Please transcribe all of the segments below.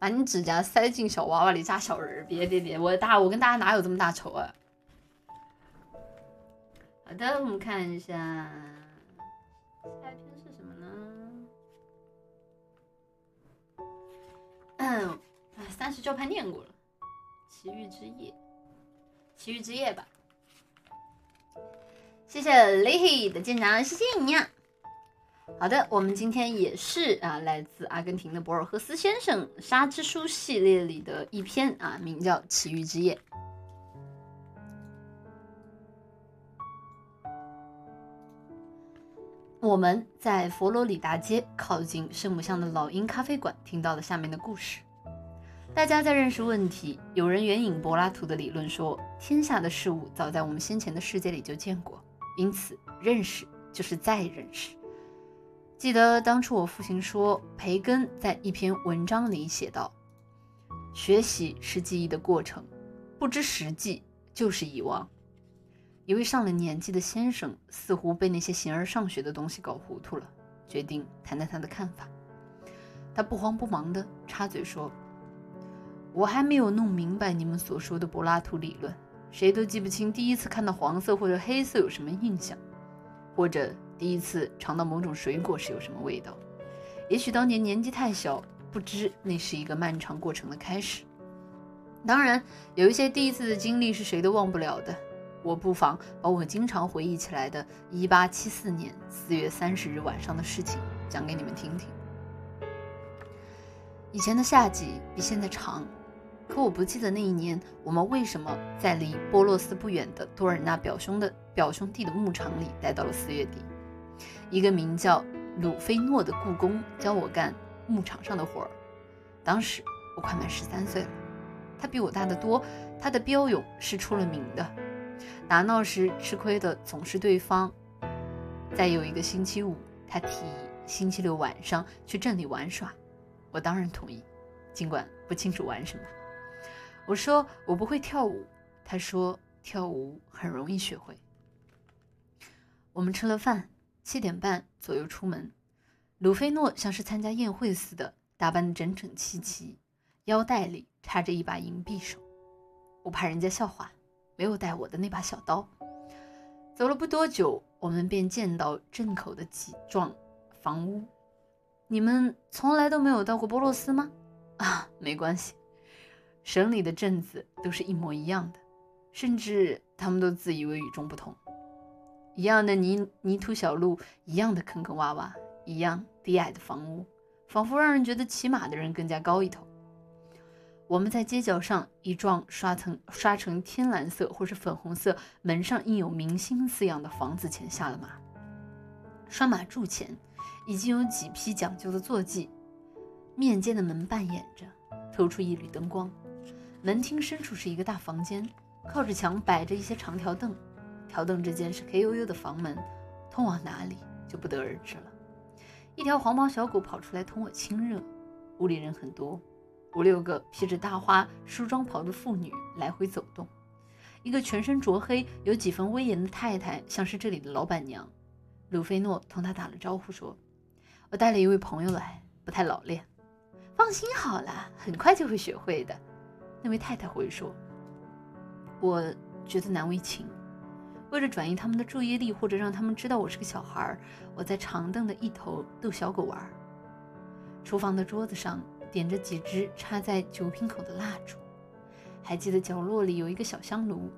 把你指甲塞进小娃娃里扎小人儿，别别别，我大我跟大家哪有这么大仇啊？好的，我们看一下下一篇是什么呢？嗯，哎，三十教派念过了，《奇遇之夜》，《奇遇之夜》吧。谢谢 Lihi 的舰长，谢谢你呀。好的，我们今天也是啊，来自阿根廷的博尔赫斯先生《沙之书》系列里的一篇啊，名叫《奇遇之夜》。我们在佛罗里达街靠近圣母像的老鹰咖啡馆听到了下面的故事。大家在认识问题，有人援引柏拉图的理论说，天下的事物早在我们先前的世界里就见过，因此认识就是再认识。记得当初我父亲说，培根在一篇文章里写道：“学习是记忆的过程，不知实际就是遗忘。”一位上了年纪的先生似乎被那些形而上学的东西搞糊涂了，决定谈谈他的看法。他不慌不忙地插嘴说：“我还没有弄明白你们所说的柏拉图理论，谁都记不清第一次看到黄色或者黑色有什么印象，或者……”第一次尝到某种水果是有什么味道？也许当年年纪太小，不知那是一个漫长过程的开始。当然，有一些第一次的经历是谁都忘不了的。我不妨把我经常回忆起来的1874年4月30日晚上的事情讲给你们听听。以前的夏季比现在长，可我不记得那一年我们为什么在离波洛斯不远的多尔纳表兄的表兄弟的牧场里待到了四月底。一个名叫鲁菲诺的雇工教我干牧场上的活儿。当时我快满十三岁了，他比我大得多。他的标勇是出了名的，打闹时吃亏的总是对方。再有一个星期五，他提议星期六晚上去镇里玩耍，我当然同意，尽管不清楚玩什么。我说我不会跳舞，他说跳舞很容易学会。我们吃了饭。七点半左右出门，鲁菲诺像是参加宴会似的，打扮得整整齐齐，腰带里插着一把银匕首。我怕人家笑话，没有带我的那把小刀。走了不多久，我们便见到镇口的几幢房屋。你们从来都没有到过波洛斯吗？啊，没关系，省里的镇子都是一模一样的，甚至他们都自以为与众不同。一样的泥泥土小路，一样的坑坑洼洼，一样低矮的房屋，仿佛让人觉得骑马的人更加高一头。我们在街角上一幢刷成刷成天蓝色或是粉红色，门上印有明星字样的房子前下了马。拴马柱前已经有几匹讲究的坐骑，面间的门半掩着，透出一缕灯光。门厅深处是一个大房间，靠着墙摆着一些长条凳。条凳之间是黑黝黝的房门，通往哪里就不得而知了。一条黄毛小狗跑出来同我亲热。屋里人很多，五六个披着大花梳妆袍的妇女来回走动。一个全身着黑、有几分威严的太太，像是这里的老板娘。鲁菲诺同她打了招呼说：“我带了一位朋友来，不太老练。放心好了，很快就会学会的。”那位太太回说：“我觉得难为情。”为了转移他们的注意力，或者让他们知道我是个小孩儿，我在长凳的一头逗小狗玩。厨房的桌子上点着几支插在酒瓶口的蜡烛，还记得角落里有一个小香炉，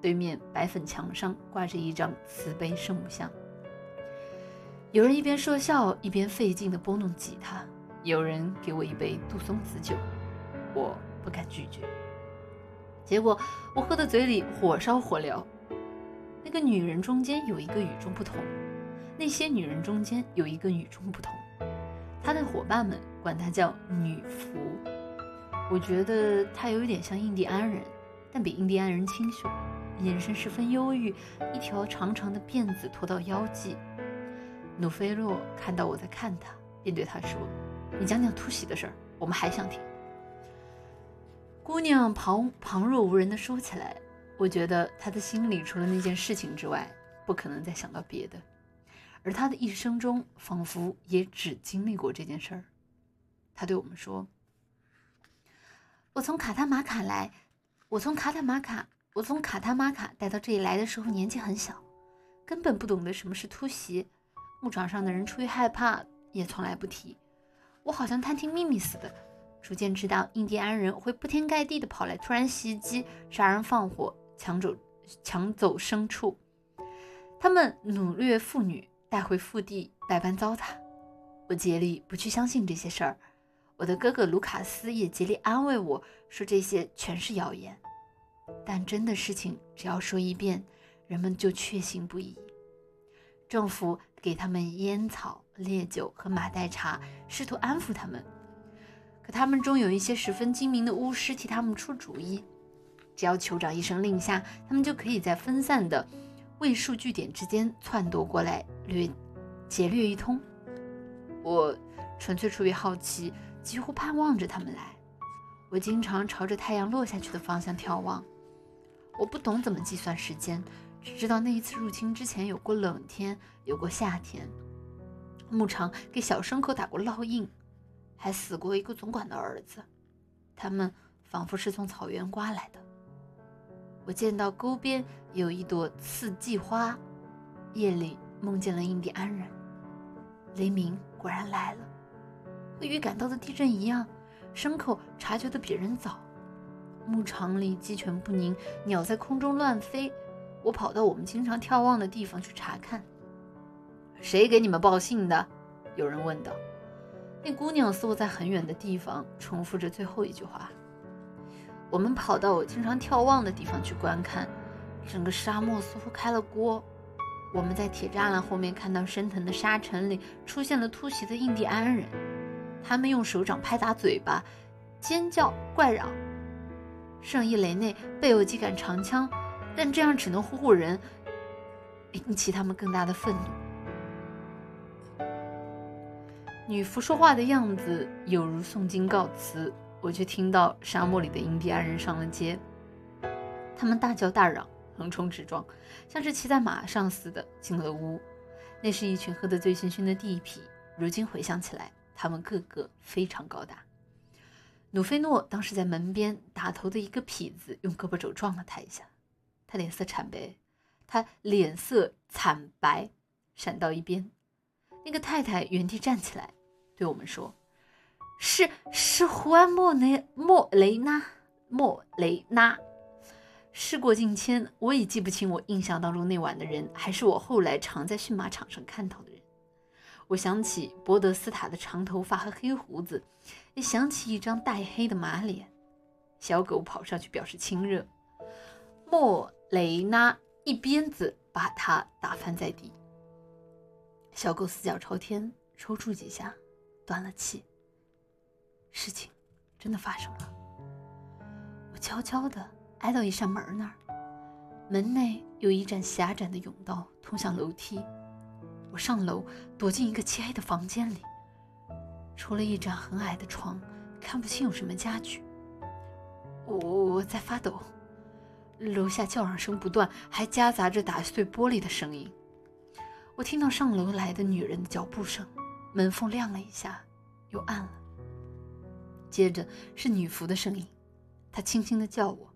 对面白粉墙上挂着一张慈悲圣母像。有人一边说笑一边费劲地拨弄吉他，有人给我一杯杜松子酒，我不敢拒绝。结果我喝的嘴里火烧火燎。那个女人中间有一个与众不同，那些女人中间有一个与众不同。她的伙伴们管她叫女仆。我觉得她有一点像印第安人，但比印第安人清秀，眼神十分忧郁，一条长长的辫子拖到腰际。努菲洛看到我在看她，便对她说：“你讲讲突袭的事儿，我们还想听。”姑娘旁旁若无人地说起来。我觉得他的心里除了那件事情之外，不可能再想到别的，而他的一生中仿佛也只经历过这件事儿。他对我们说：“我从卡塔马卡来，我从卡塔马卡，我从卡塔马卡带到这里来的时候年纪很小，根本不懂得什么是突袭。牧场上的人出于害怕，也从来不提。我好像探听秘密似的，逐渐知道印第安人会铺天盖地的跑来，突然袭击、杀人放火、抢走抢走牲畜。他们掳掠妇女，带回腹地，百般糟蹋。我竭力不去相信这些事儿。我的哥哥卢卡斯也竭力安慰我说这些全是谣言。但真的事情只要说一遍，人们就确信不疑。政府给他们烟草、烈酒和马黛茶，试图安抚他们。可他们中有一些十分精明的巫师替他们出主意，只要酋长一声令下，他们就可以在分散的。位数据点之间窜夺过来，掠劫掠一通。我纯粹出于好奇，几乎盼望着他们来。我经常朝着太阳落下去的方向眺望。我不懂怎么计算时间，只知道那一次入侵之前有过冷天，有过夏天。牧场给小牲口打过烙印，还死过一个总管的儿子。他们仿佛是从草原刮来的。我见到沟边有一朵刺季花，夜里梦见了印第安人。雷鸣果然来了，和预感到的地震一样，牲口察觉的比人早。牧场里鸡犬不宁，鸟在空中乱飞。我跑到我们经常眺望的地方去查看。谁给你们报信的？有人问道。那姑娘似乎在很远的地方重复着最后一句话。我们跑到我经常眺望的地方去观看，整个沙漠似乎开了锅。我们在铁栅栏后面看到升腾的沙尘里出现了突袭的印第安人，他们用手掌拍打嘴巴，尖叫怪嚷。圣伊雷内备有几杆长枪，但这样只能唬唬人，引起他们更大的愤怒。女仆说话的样子有如诵经告辞。我却听到沙漠里的印第安人上了街，他们大叫大嚷，横冲直撞，像是骑在马上似的进了屋。那是一群喝得醉醺醺的地痞。如今回想起来，他们个个非常高大。努菲诺当时在门边，打头的一个痞子用胳膊肘撞了他一下，他脸色惨白，他脸色惨白，闪到一边。那个太太原地站起来，对我们说。是是胡安莫雷莫雷纳莫雷纳，事过境迁，我已记不清我印象当中那晚的人，还是我后来常在驯马场上看到的人。我想起博德斯塔的长头发和黑胡子，也想起一张带黑的马脸。小狗跑上去表示亲热，莫雷纳一鞭子把他打翻在地。小狗四脚朝天，抽搐几下，断了气。事情真的发生了。我悄悄地挨到一扇门那儿，门内有一盏狭窄的甬道通向楼梯。我上楼，躲进一个漆黑的房间里，除了一张很矮的床，看不清有什么家具。我我在发抖，楼下叫嚷声不断，还夹杂着打碎玻璃的声音。我听到上楼来的女人的脚步声，门缝亮了一下，又暗了。接着是女仆的声音，她轻轻地叫我：“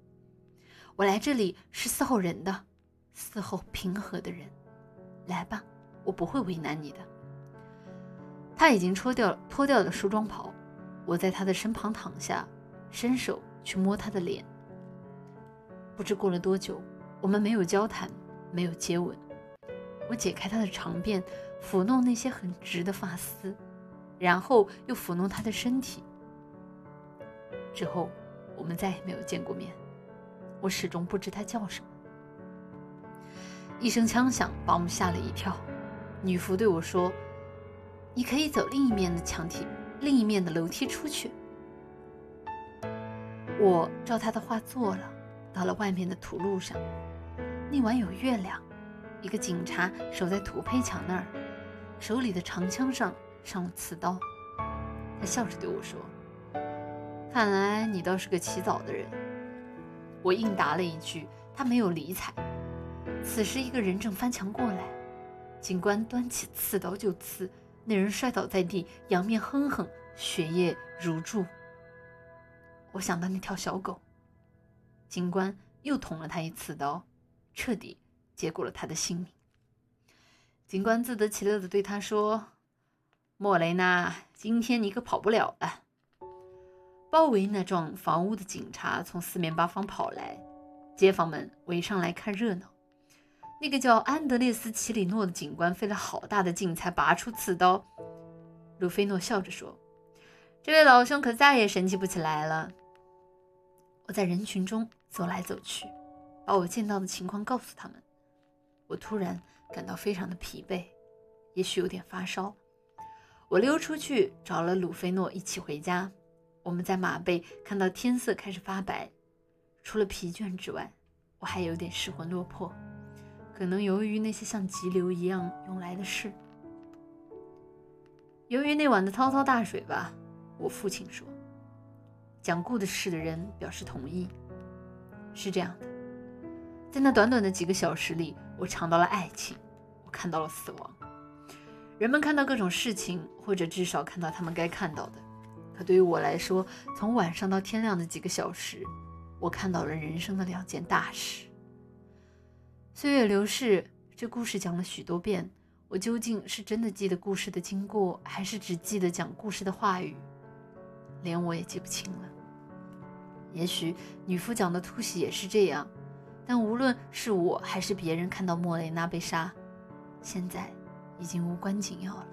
我来这里是伺候人的，伺候平和的人。来吧，我不会为难你的。”他已经脱掉脱掉了梳妆袍，我在他的身旁躺下，伸手去摸他的脸。不知过了多久，我们没有交谈，没有接吻。我解开他的长辫，抚弄那些很直的发丝，然后又抚弄他的身体。之后，我们再也没有见过面。我始终不知他叫什么。一声枪响把我们吓了一跳。女仆对我说：“你可以走另一面的墙体，另一面的楼梯出去。”我照他的话做了。到了外面的土路上，那晚有月亮。一个警察守在土坯墙那儿，手里的长枪上上了刺刀。他笑着对我说。看来你倒是个起早的人，我应答了一句，他没有理睬。此时，一个人正翻墙过来，警官端起刺刀就刺，那人摔倒在地，仰面哼哼，血液如注。我想到那条小狗。警官又捅了他一刺刀，彻底结果了他的性命。警官自得其乐地对他说：“莫雷娜，今天你可跑不了了。”包围那幢房屋的警察从四面八方跑来，街坊们围上来看热闹。那个叫安德烈斯·奇里诺的警官费了好大的劲才拔出刺刀。鲁菲诺笑着说：“这位老兄可再也神气不起来了。”我在人群中走来走去，把我见到的情况告诉他们。我突然感到非常的疲惫，也许有点发烧。我溜出去找了鲁菲诺一起回家。我们在马背看到天色开始发白，除了疲倦之外，我还有点失魂落魄，可能由于那些像急流一样涌来的事。由于那晚的滔滔大水吧，我父亲说。讲故事的人表示同意。是这样的，在那短短的几个小时里，我尝到了爱情，我看到了死亡。人们看到各种事情，或者至少看到他们该看到的。可对于我来说，从晚上到天亮的几个小时，我看到了人生的两件大事。岁月流逝，这故事讲了许多遍，我究竟是真的记得故事的经过，还是只记得讲故事的话语？连我也记不清了。也许女夫讲的突袭也是这样，但无论是我还是别人看到莫雷娜被杀，现在已经无关紧要了。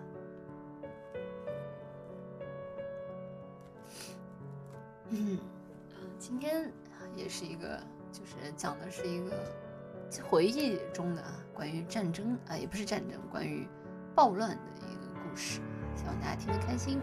嗯，今天也是一个，就是讲的是一个回忆中的关于战争啊，也不是战争，关于暴乱的一个故事，希望大家听得开心。